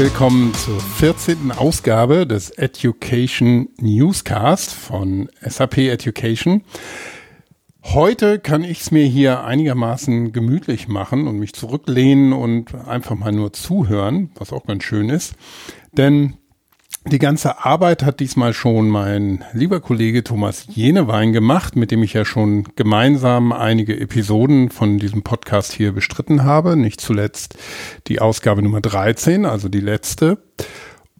Willkommen zur 14. Ausgabe des Education Newscast von SAP Education. Heute kann ich es mir hier einigermaßen gemütlich machen und mich zurücklehnen und einfach mal nur zuhören, was auch ganz schön ist. Denn die ganze Arbeit hat diesmal schon mein lieber Kollege Thomas Jenewein gemacht, mit dem ich ja schon gemeinsam einige Episoden von diesem Podcast hier bestritten habe. Nicht zuletzt die Ausgabe Nummer 13, also die letzte.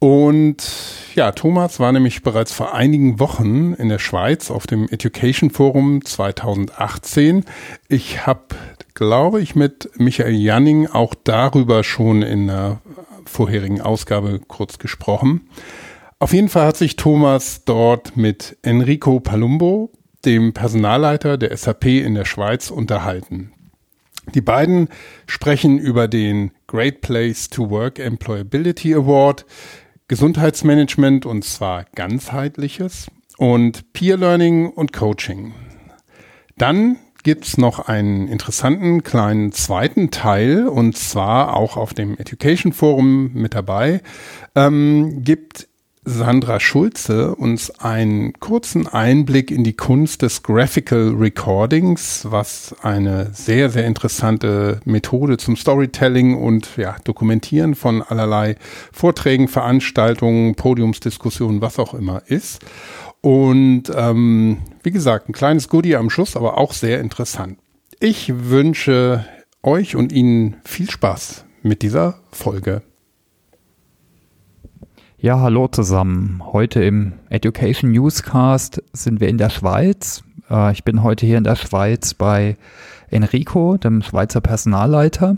Und ja, Thomas war nämlich bereits vor einigen Wochen in der Schweiz auf dem Education Forum 2018. Ich habe, glaube ich, mit Michael Janning auch darüber schon in der vorherigen Ausgabe kurz gesprochen. Auf jeden Fall hat sich Thomas dort mit Enrico Palumbo, dem Personalleiter der SAP in der Schweiz, unterhalten. Die beiden sprechen über den Great Place to Work Employability Award, Gesundheitsmanagement und zwar ganzheitliches und Peer Learning und Coaching. Dann gibt's noch einen interessanten kleinen zweiten Teil und zwar auch auf dem Education Forum mit dabei. Ähm, gibt Sandra Schulze uns einen kurzen Einblick in die Kunst des Graphical Recordings, was eine sehr, sehr interessante Methode zum Storytelling und ja, Dokumentieren von allerlei Vorträgen, Veranstaltungen, Podiumsdiskussionen, was auch immer ist. Und ähm, wie gesagt, ein kleines Goodie am Schluss, aber auch sehr interessant. Ich wünsche euch und Ihnen viel Spaß mit dieser Folge. Ja, hallo zusammen. Heute im Education Newscast sind wir in der Schweiz. Äh, ich bin heute hier in der Schweiz bei Enrico, dem Schweizer Personalleiter.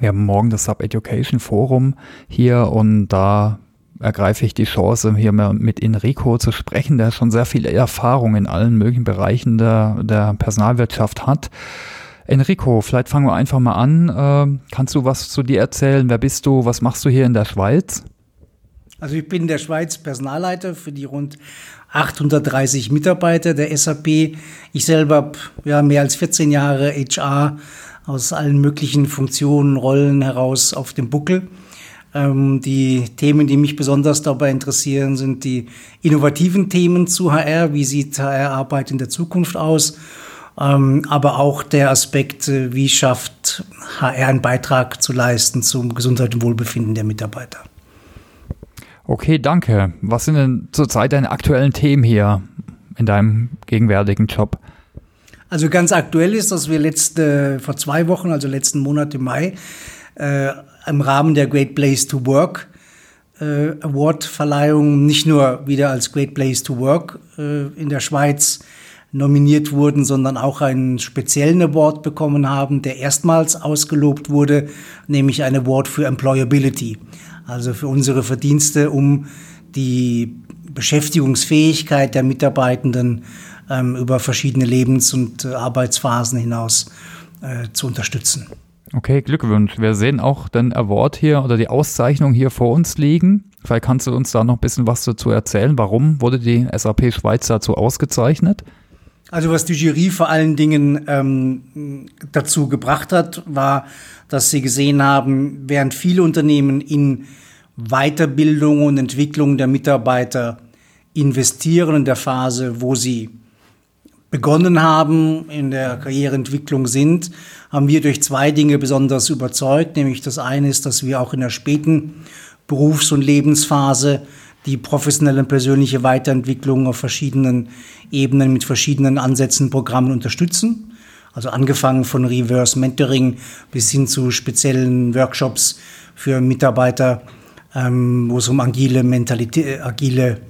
Wir haben morgen das Sub Education Forum hier und da ergreife ich die Chance, hier mit Enrico zu sprechen, der schon sehr viel Erfahrung in allen möglichen Bereichen der, der Personalwirtschaft hat. Enrico, vielleicht fangen wir einfach mal an. Äh, kannst du was zu dir erzählen? Wer bist du? Was machst du hier in der Schweiz? Also ich bin in der Schweiz Personalleiter für die rund 830 Mitarbeiter der SAP. Ich selber habe ja, mehr als 14 Jahre HR aus allen möglichen Funktionen, Rollen heraus auf dem Buckel. Ähm, die Themen, die mich besonders dabei interessieren, sind die innovativen Themen zu HR. Wie sieht HR-Arbeit in der Zukunft aus? Ähm, aber auch der Aspekt, äh, wie schafft HR einen Beitrag zu leisten zum Gesundheit und Wohlbefinden der Mitarbeiter. Okay, danke. Was sind denn zurzeit deine aktuellen Themen hier in deinem gegenwärtigen Job? Also ganz aktuell ist, dass wir letzte, vor zwei Wochen, also letzten Monat im Mai, äh, im Rahmen der Great Place to Work äh, Award-Verleihung nicht nur wieder als Great Place to Work äh, in der Schweiz nominiert wurden, sondern auch einen speziellen Award bekommen haben, der erstmals ausgelobt wurde, nämlich ein Award für Employability, also für unsere Verdienste, um die Beschäftigungsfähigkeit der Mitarbeitenden ähm, über verschiedene Lebens- und äh, Arbeitsphasen hinaus äh, zu unterstützen. Okay, Glückwunsch. Wir sehen auch den Award hier oder die Auszeichnung hier vor uns liegen. Vielleicht kannst du uns da noch ein bisschen was dazu erzählen. Warum wurde die SAP Schweiz dazu ausgezeichnet? Also was die Jury vor allen Dingen ähm, dazu gebracht hat, war, dass sie gesehen haben, während viele Unternehmen in Weiterbildung und Entwicklung der Mitarbeiter investieren in der Phase, wo sie begonnen haben, in der Karriereentwicklung sind, haben wir durch zwei Dinge besonders überzeugt. Nämlich das eine ist, dass wir auch in der späten Berufs- und Lebensphase die professionelle und persönliche Weiterentwicklung auf verschiedenen Ebenen mit verschiedenen Ansätzen, Programmen unterstützen. Also angefangen von Reverse Mentoring bis hin zu speziellen Workshops für Mitarbeiter, ähm, wo es um agile Mentalität, agile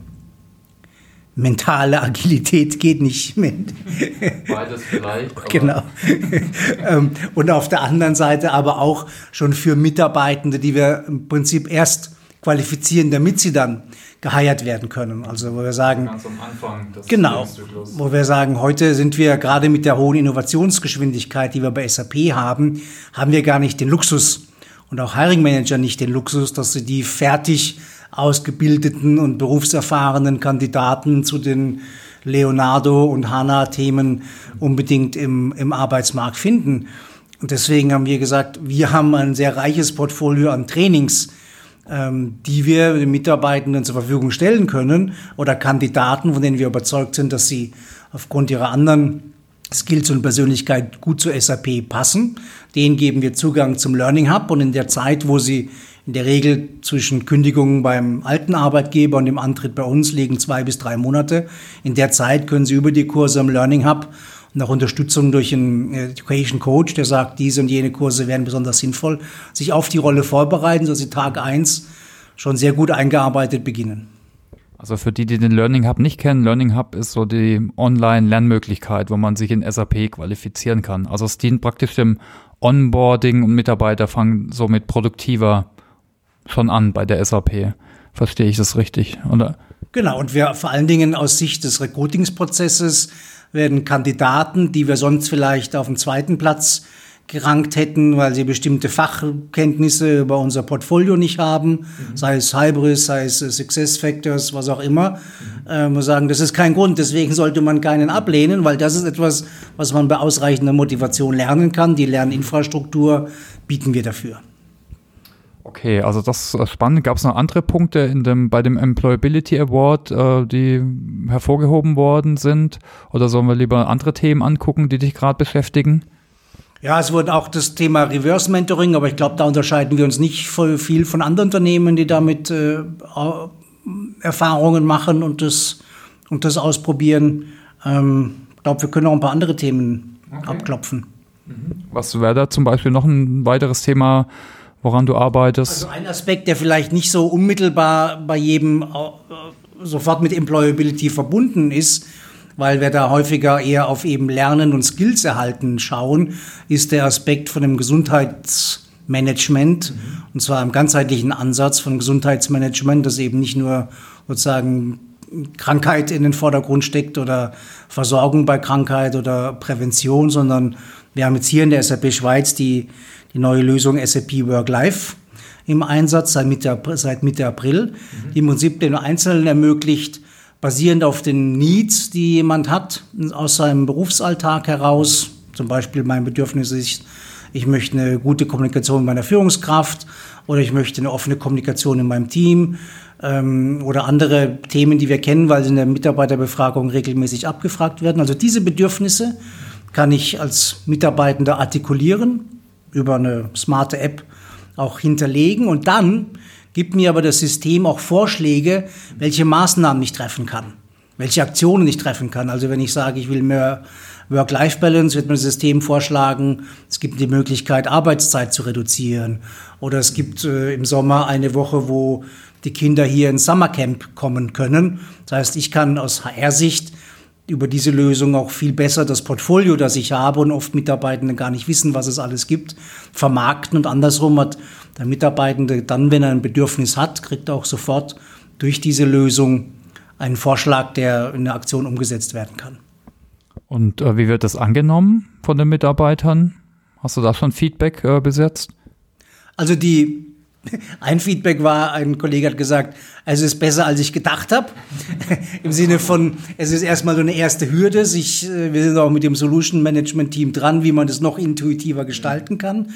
mentale Agilität geht nicht mit. Beides vielleicht. genau. Ähm, und auf der anderen Seite aber auch schon für Mitarbeitende, die wir im Prinzip erst qualifizieren, damit sie dann geheiert werden können. Also wo wir sagen, ganz am Anfang genau, wo wir sagen, heute sind wir gerade mit der hohen Innovationsgeschwindigkeit, die wir bei SAP haben, haben wir gar nicht den Luxus und auch Hiring Manager nicht den Luxus, dass sie die fertig ausgebildeten und berufserfahrenen Kandidaten zu den Leonardo und HANA-Themen unbedingt im, im Arbeitsmarkt finden. Und deswegen haben wir gesagt, wir haben ein sehr reiches Portfolio an Trainings, die wir den Mitarbeitenden zur Verfügung stellen können oder Kandidaten, von denen wir überzeugt sind, dass sie aufgrund ihrer anderen Skills und Persönlichkeit gut zur SAP passen. Denen geben wir Zugang zum Learning Hub und in der Zeit, wo sie in der Regel zwischen Kündigungen beim alten Arbeitgeber und dem Antritt bei uns liegen zwei bis drei Monate. In der Zeit können sie über die Kurse am Learning Hub und auch Unterstützung durch einen Education Coach, der sagt, diese und jene Kurse wären besonders sinnvoll, sich auf die Rolle vorbereiten, sodass sie Tag eins schon sehr gut eingearbeitet beginnen. Also für die, die den Learning Hub nicht kennen, Learning Hub ist so die Online-Lernmöglichkeit, wo man sich in SAP qualifizieren kann. Also es dient praktisch dem Onboarding und Mitarbeiter fangen somit produktiver schon an bei der SAP. Verstehe ich das richtig, oder? Genau, und wir vor allen Dingen aus Sicht des Recruitingsprozesses werden Kandidaten, die wir sonst vielleicht auf dem zweiten Platz gerankt hätten, weil sie bestimmte Fachkenntnisse über unser Portfolio nicht haben, mhm. sei es Hybris, sei es Success Factors, was auch immer. Mhm. Wir sagen, das ist kein Grund, deswegen sollte man keinen ablehnen, weil das ist etwas, was man bei ausreichender Motivation lernen kann. Die Lerninfrastruktur bieten wir dafür. Okay, also das ist spannend. Gab es noch andere Punkte in dem, bei dem Employability Award, äh, die hervorgehoben worden sind? Oder sollen wir lieber andere Themen angucken, die dich gerade beschäftigen? Ja, es wurde auch das Thema Reverse Mentoring, aber ich glaube, da unterscheiden wir uns nicht voll viel von anderen Unternehmen, die damit äh, Erfahrungen machen und das, und das ausprobieren. Ähm, ich glaube, wir können auch ein paar andere Themen okay. abklopfen. Was wäre da zum Beispiel noch ein weiteres Thema, woran du arbeitest? Also ein Aspekt, der vielleicht nicht so unmittelbar bei jedem äh, sofort mit Employability verbunden ist, weil wir da häufiger eher auf eben Lernen und Skills erhalten schauen, ist der Aspekt von dem Gesundheitsmanagement. Mhm. Und zwar im ganzheitlichen Ansatz von Gesundheitsmanagement, das eben nicht nur sozusagen Krankheit in den Vordergrund steckt oder Versorgung bei Krankheit oder Prävention, sondern wir haben jetzt hier in der SAP Schweiz die, die neue Lösung SAP Work-Life im Einsatz seit Mitte, seit Mitte April, mhm. die im Prinzip den Einzelnen ermöglicht, basierend auf den Needs, die jemand hat, aus seinem Berufsalltag heraus. Zum Beispiel mein Bedürfnis ist, ich möchte eine gute Kommunikation mit meiner Führungskraft oder ich möchte eine offene Kommunikation in meinem Team ähm, oder andere Themen, die wir kennen, weil sie in der Mitarbeiterbefragung regelmäßig abgefragt werden. Also diese Bedürfnisse kann ich als Mitarbeitender artikulieren, über eine smarte App auch hinterlegen und dann gibt mir aber das System auch Vorschläge, welche Maßnahmen ich treffen kann, welche Aktionen ich treffen kann. Also wenn ich sage, ich will mehr Work-Life-Balance, wird mir das System vorschlagen, es gibt die Möglichkeit, Arbeitszeit zu reduzieren. Oder es gibt äh, im Sommer eine Woche, wo die Kinder hier ins Summercamp kommen können. Das heißt, ich kann aus HR-Sicht über diese Lösung auch viel besser das Portfolio, das ich habe und oft Mitarbeitende gar nicht wissen, was es alles gibt, vermarkten und andersrum hat der Mitarbeitende dann, wenn er ein Bedürfnis hat, kriegt er auch sofort durch diese Lösung einen Vorschlag, der in der Aktion umgesetzt werden kann. Und äh, wie wird das angenommen von den Mitarbeitern? Hast du da schon Feedback äh, besetzt? Also die ein Feedback war, ein Kollege hat gesagt, es ist besser, als ich gedacht habe. Im Sinne von, es ist erstmal so eine erste Hürde. Sich, äh, wir sind auch mit dem Solution Management Team dran, wie man das noch intuitiver gestalten kann.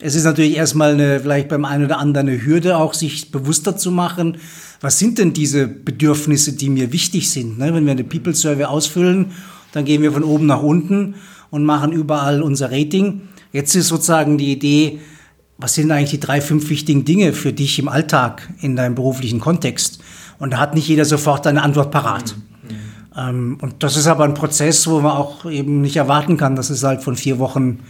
Es ist natürlich erstmal eine, vielleicht beim einen oder anderen eine Hürde, auch sich bewusster zu machen, was sind denn diese Bedürfnisse, die mir wichtig sind. Ne? Wenn wir eine People Survey ausfüllen, dann gehen wir von oben nach unten und machen überall unser Rating. Jetzt ist sozusagen die Idee, was sind eigentlich die drei, fünf wichtigen Dinge für dich im Alltag, in deinem beruflichen Kontext? Und da hat nicht jeder sofort eine Antwort parat. Mhm. Ähm, und das ist aber ein Prozess, wo man auch eben nicht erwarten kann, dass es halt von vier Wochen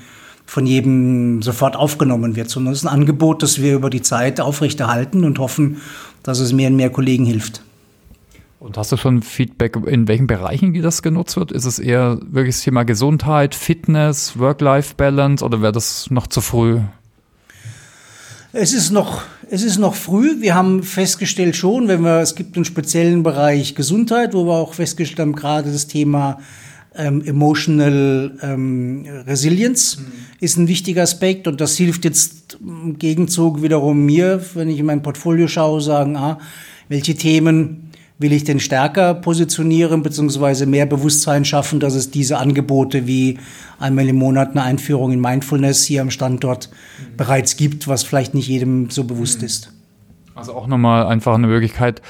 von jedem sofort aufgenommen wird, sondern es ist ein Angebot, das wir über die Zeit aufrechterhalten und hoffen, dass es mehr und mehr Kollegen hilft. Und hast du schon Feedback, in welchen Bereichen das genutzt wird? Ist es eher wirklich das Thema Gesundheit, Fitness, Work-Life-Balance oder wäre das noch zu früh? Es ist noch, es ist noch früh. Wir haben festgestellt schon, wenn wir, es gibt einen speziellen Bereich Gesundheit, wo wir auch festgestellt haben, gerade das Thema ähm, Emotional ähm, Resilience mhm. ist ein wichtiger Aspekt und das hilft jetzt im Gegenzug wiederum mir, wenn ich in mein Portfolio schaue, sagen, ah, welche Themen will ich den stärker positionieren beziehungsweise mehr Bewusstsein schaffen, dass es diese Angebote wie einmal im Monat eine Einführung in Mindfulness hier am Standort mhm. bereits gibt, was vielleicht nicht jedem so bewusst mhm. ist. Also auch nochmal einfach eine Möglichkeit,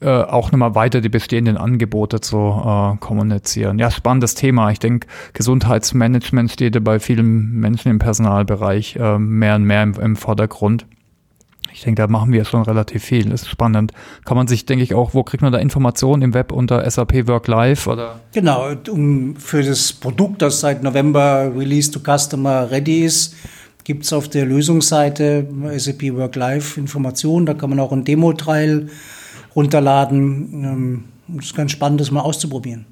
äh, auch nochmal weiter die bestehenden Angebote zu äh, kommunizieren. Ja, spannendes Thema. Ich denke, Gesundheitsmanagement steht ja bei vielen Menschen im Personalbereich äh, mehr und mehr im, im Vordergrund. Ich denke, da machen wir schon relativ viel. Das ist spannend. Kann man sich, denke ich, auch, wo kriegt man da Informationen im Web unter SAP Work Live oder? Genau, um, für das Produkt, das seit November Release to Customer ready ist, gibt es auf der Lösungsseite SAP Work Live Informationen. Da kann man auch ein Demo-Trial runterladen. Ähm, das ist ganz spannend, das mal auszuprobieren.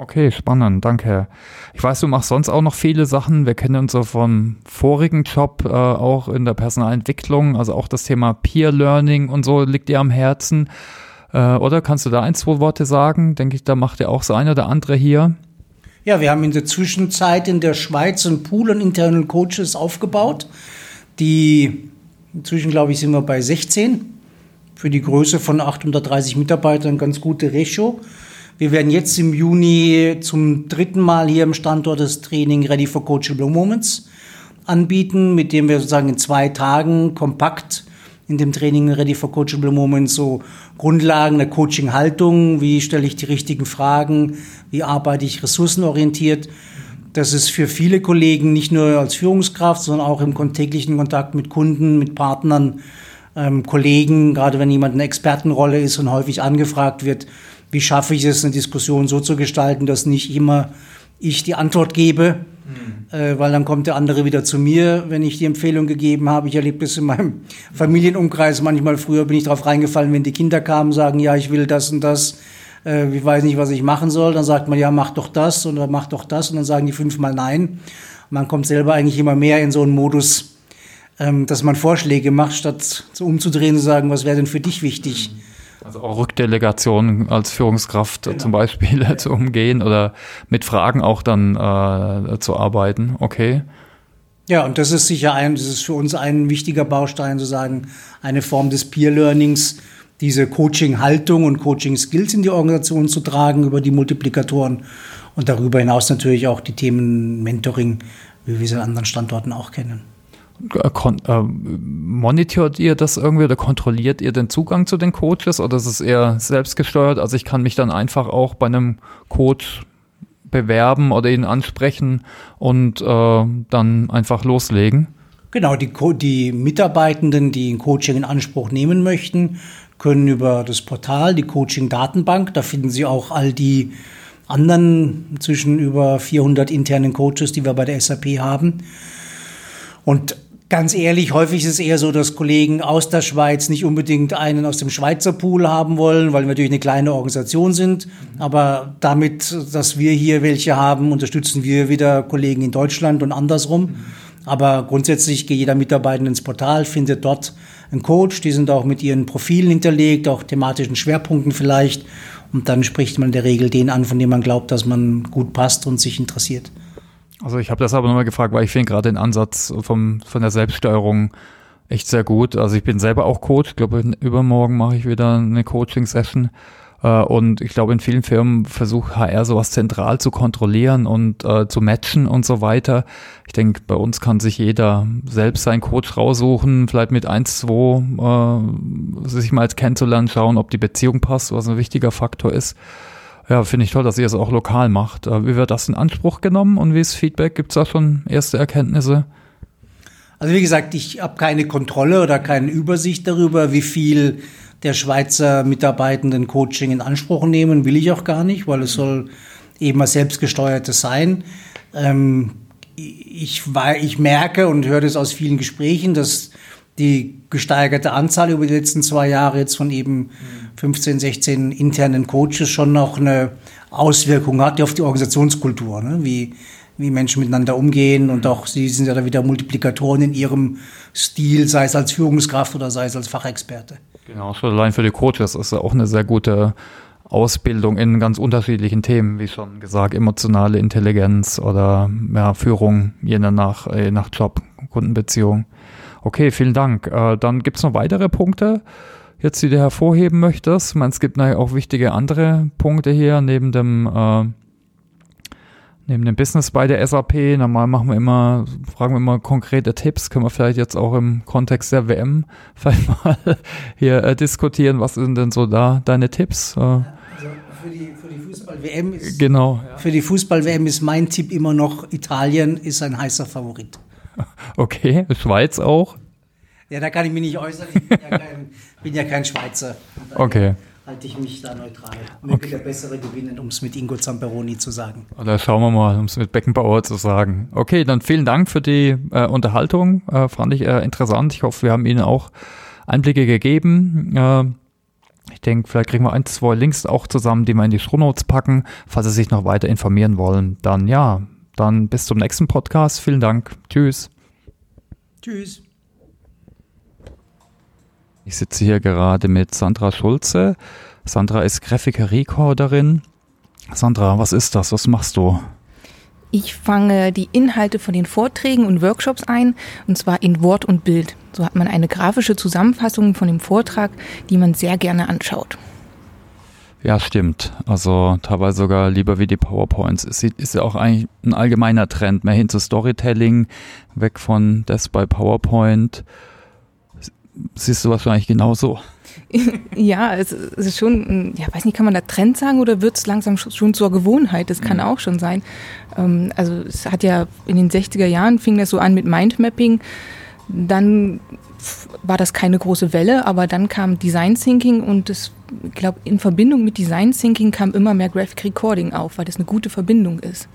Okay, spannend, danke. Ich weiß, du machst sonst auch noch viele Sachen. Wir kennen uns so vom vorigen Job äh, auch in der Personalentwicklung, also auch das Thema Peer Learning und so liegt dir am Herzen. Äh, oder kannst du da ein, zwei Worte sagen? Denke ich, da macht ja auch so ein oder andere hier. Ja, wir haben in der Zwischenzeit in der Schweiz einen Pool an internen Coaches aufgebaut. Die inzwischen, glaube ich, sind wir bei 16. Für die Größe von 830 Mitarbeitern ganz gute Ratio. Wir werden jetzt im Juni zum dritten Mal hier im Standort das Training Ready for Coachable Moments anbieten, mit dem wir sozusagen in zwei Tagen kompakt in dem Training Ready for Coachable Moments so Grundlagen der Coaching-Haltung, wie stelle ich die richtigen Fragen, wie arbeite ich ressourcenorientiert. Das ist für viele Kollegen nicht nur als Führungskraft, sondern auch im täglichen Kontakt mit Kunden, mit Partnern, ähm, Kollegen, gerade wenn jemand eine Expertenrolle ist und häufig angefragt wird, wie schaffe ich es, eine Diskussion so zu gestalten, dass nicht immer ich die Antwort gebe, mhm. äh, weil dann kommt der andere wieder zu mir, wenn ich die Empfehlung gegeben habe. Ich erlebe das in meinem Familienumkreis. Manchmal früher bin ich darauf reingefallen, wenn die Kinder kamen, sagen, ja, ich will das und das. Äh, ich weiß nicht, was ich machen soll. Dann sagt man, ja, mach doch das oder mach doch das. Und dann sagen die fünfmal nein. Man kommt selber eigentlich immer mehr in so einen Modus, ähm, dass man Vorschläge macht, statt so umzudrehen und zu sagen, was wäre denn für dich wichtig? Mhm also auch Rückdelegation als Führungskraft genau. zum Beispiel ja. zu umgehen oder mit Fragen auch dann äh, zu arbeiten. Okay. Ja, und das ist sicher ein, das ist für uns ein wichtiger Baustein, sozusagen eine Form des Peer Learnings, diese Coaching-Haltung und Coaching-Skills in die Organisation zu tragen über die Multiplikatoren und darüber hinaus natürlich auch die Themen Mentoring, wie wir sie an anderen Standorten auch kennen. Äh, monitort ihr das irgendwie oder kontrolliert ihr den Zugang zu den Coaches oder ist es eher selbstgesteuert? Also ich kann mich dann einfach auch bei einem Coach bewerben oder ihn ansprechen und äh, dann einfach loslegen? Genau, die, die Mitarbeitenden, die ein Coaching in Anspruch nehmen möchten, können über das Portal, die Coaching-Datenbank, da finden Sie auch all die anderen zwischen über 400 internen Coaches, die wir bei der SAP haben. Und Ganz ehrlich, häufig ist es eher so, dass Kollegen aus der Schweiz nicht unbedingt einen aus dem Schweizer Pool haben wollen, weil wir natürlich eine kleine Organisation sind. Aber damit, dass wir hier welche haben, unterstützen wir wieder Kollegen in Deutschland und andersrum. Aber grundsätzlich geht jeder Mitarbeiter ins Portal, findet dort einen Coach. Die sind auch mit ihren Profilen hinterlegt, auch thematischen Schwerpunkten vielleicht. Und dann spricht man in der Regel den an, von dem man glaubt, dass man gut passt und sich interessiert. Also ich habe das aber nochmal gefragt, weil ich finde gerade den Ansatz vom, von der Selbststeuerung echt sehr gut. Also ich bin selber auch Coach. Ich glaube, übermorgen mache ich wieder eine Coaching-Session. Äh, und ich glaube, in vielen Firmen versucht HR sowas zentral zu kontrollieren und äh, zu matchen und so weiter. Ich denke, bei uns kann sich jeder selbst seinen Coach raussuchen, vielleicht mit eins, zwei äh, sich mal kennenzulernen, schauen, ob die Beziehung passt, was ein wichtiger Faktor ist. Ja, finde ich toll, dass ihr es auch lokal macht. Äh, wie wird das in Anspruch genommen und wie ist Feedback? Gibt es da schon erste Erkenntnisse? Also wie gesagt, ich habe keine Kontrolle oder keine Übersicht darüber, wie viel der Schweizer Mitarbeitenden Coaching in Anspruch nehmen, will ich auch gar nicht, weil es soll eben was selbstgesteuertes sein. Ähm, ich, ich merke und höre das aus vielen Gesprächen, dass die gesteigerte Anzahl über die letzten zwei Jahre jetzt von eben 15, 16 internen Coaches schon noch eine Auswirkung hat auf die Organisationskultur, ne? wie, wie Menschen miteinander umgehen und auch sie sind ja da wieder Multiplikatoren in ihrem Stil, sei es als Führungskraft oder sei es als Fachexperte. Genau, schon allein für die Coaches ist auch eine sehr gute Ausbildung in ganz unterschiedlichen Themen, wie schon gesagt, emotionale Intelligenz oder ja, Führung, je nach, je nach Job, Kundenbeziehung. Okay, vielen Dank. Äh, dann gibt es noch weitere Punkte, jetzt, die du hervorheben möchtest? Ich meine, es gibt natürlich auch wichtige andere Punkte hier neben dem äh, neben dem Business bei der SAP. Normal machen wir immer, fragen wir immer konkrete Tipps. Können wir vielleicht jetzt auch im Kontext der WM vielleicht mal hier äh, diskutieren. Was sind denn so da deine Tipps? Äh, also für die, für die Fußball-WM ist, genau. Für die Fußball-WM ist mein Tipp immer noch, Italien ist ein heißer Favorit. Okay, Schweiz auch? Ja, da kann ich mich nicht äußern. Ich bin ja kein, bin ja kein Schweizer. Okay halte ich mich da neutral. Mir okay. der Bessere gewinnen, um es mit Ingo Zamperoni zu sagen. Oder schauen wir mal, um es mit Beckenbauer zu sagen. Okay, dann vielen Dank für die äh, Unterhaltung. Äh, fand ich äh, interessant. Ich hoffe, wir haben Ihnen auch Einblicke gegeben. Äh, ich denke, vielleicht kriegen wir ein, zwei Links auch zusammen, die wir in die Shownotes packen. Falls Sie sich noch weiter informieren wollen, dann ja, dann bis zum nächsten Podcast. Vielen Dank. Tschüss. Tschüss. Ich sitze hier gerade mit Sandra Schulze. Sandra ist Graphiker Recorderin. Sandra, was ist das? Was machst du? Ich fange die Inhalte von den Vorträgen und Workshops ein, und zwar in Wort und Bild. So hat man eine grafische Zusammenfassung von dem Vortrag, die man sehr gerne anschaut. Ja, stimmt. Also teilweise sogar lieber wie die PowerPoints. Es ist ja auch eigentlich ein allgemeiner Trend, mehr hin zu Storytelling, weg von das bei PowerPoint siehst du wahrscheinlich genauso. ja, es, ist schon, ja, weiß nicht, kann man da Trend sagen oder wird es langsam schon zur Gewohnheit? Das kann mhm. auch schon sein. Ähm, also es hat ja in den 60er Jahren fing das so an mit Mindmapping. Dann war das keine große Welle, aber dann kam Design Thinking und das, ich glaube, in Verbindung mit Design Thinking kam immer mehr Graphic Recording auf, weil das eine gute Verbindung ist.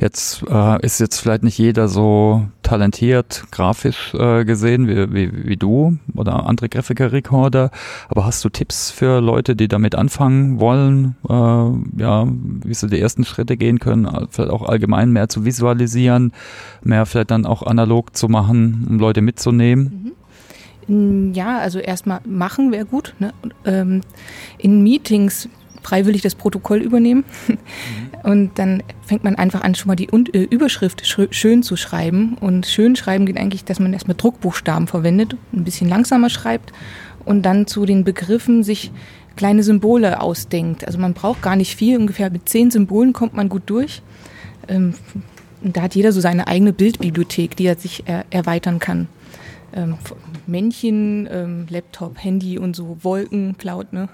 Jetzt äh, ist jetzt vielleicht nicht jeder so talentiert grafisch äh, gesehen wie, wie, wie du oder andere Grafiker-Recorder, aber hast du Tipps für Leute, die damit anfangen wollen, äh, ja, wie sie die ersten Schritte gehen können, vielleicht auch allgemein mehr zu visualisieren, mehr vielleicht dann auch analog zu machen, um Leute mitzunehmen? Mhm. Ja, also erstmal machen wäre gut. Ne? Ähm, in Meetings freiwillig das Protokoll übernehmen. Und dann fängt man einfach an, schon mal die äh, Überschrift schön zu schreiben. Und schön schreiben geht eigentlich, dass man erstmal Druckbuchstaben verwendet, ein bisschen langsamer schreibt und dann zu den Begriffen sich kleine Symbole ausdenkt. Also man braucht gar nicht viel, ungefähr mit zehn Symbolen kommt man gut durch. Ähm, da hat jeder so seine eigene Bildbibliothek, die er sich erweitern kann ähm, Männchen, ähm, Laptop, Handy und so, Wolken, Cloud, ne?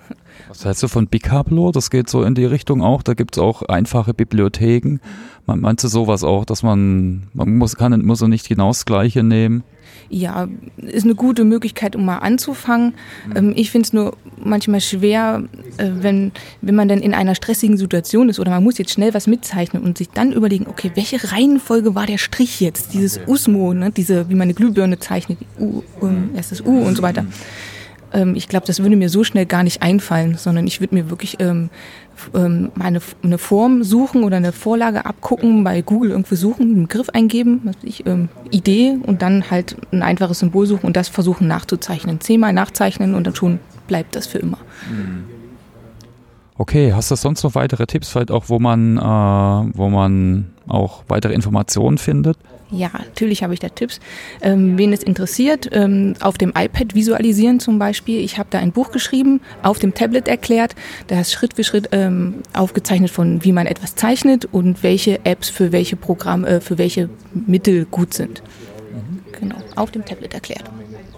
Was hältst du von Bicablo? Das geht so in die Richtung auch. Da gibt es auch einfache Bibliotheken. Man, meinst du sowas auch, dass man, man muss, kann, muss nicht genau das Gleiche nehmen? Ja, ist eine gute Möglichkeit, um mal anzufangen. Ähm, ich finde es nur manchmal schwer, äh, wenn, wenn man dann in einer stressigen Situation ist oder man muss jetzt schnell was mitzeichnen und sich dann überlegen, okay, welche Reihenfolge war der Strich jetzt? Dieses Usmo, ne? diese, wie man eine Glühbirne zeichnet, U, um, erstes U und so weiter. Ähm, ich glaube, das würde mir so schnell gar nicht einfallen, sondern ich würde mir wirklich ähm, ähm, eine, Form suchen oder eine Vorlage abgucken, bei Google irgendwie suchen, einen Begriff eingeben, was ich, ähm, Idee und dann halt ein einfaches Symbol suchen und das versuchen nachzuzeichnen. Zehnmal nachzeichnen und dann schon bleibt das für immer. Okay, hast du sonst noch weitere Tipps, vielleicht auch, wo man, äh, wo man auch weitere Informationen findet? Ja, natürlich habe ich da Tipps. Ähm, wen es interessiert, ähm, auf dem iPad visualisieren zum Beispiel. Ich habe da ein Buch geschrieben, auf dem Tablet erklärt. Da ist Schritt für Schritt ähm, aufgezeichnet von, wie man etwas zeichnet und welche Apps für welche Programme, äh, für welche Mittel gut sind. Genau, auf dem Tablet erklärt.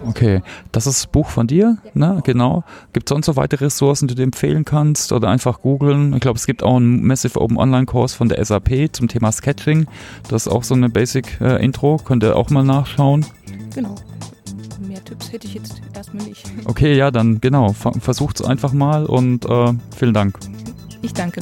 Okay, das ist das Buch von dir, ne? Genau. Gibt es sonst noch weitere Ressourcen, die du empfehlen kannst oder einfach googeln? Ich glaube, es gibt auch einen Massive Open Online Kurs von der SAP zum Thema Sketching. Das ist auch so eine Basic äh, Intro, könnt ihr auch mal nachschauen. Genau. Mehr Tipps hätte ich jetzt erstmal nicht. Okay, ja, dann genau. Versucht es einfach mal und äh, vielen Dank. Ich danke.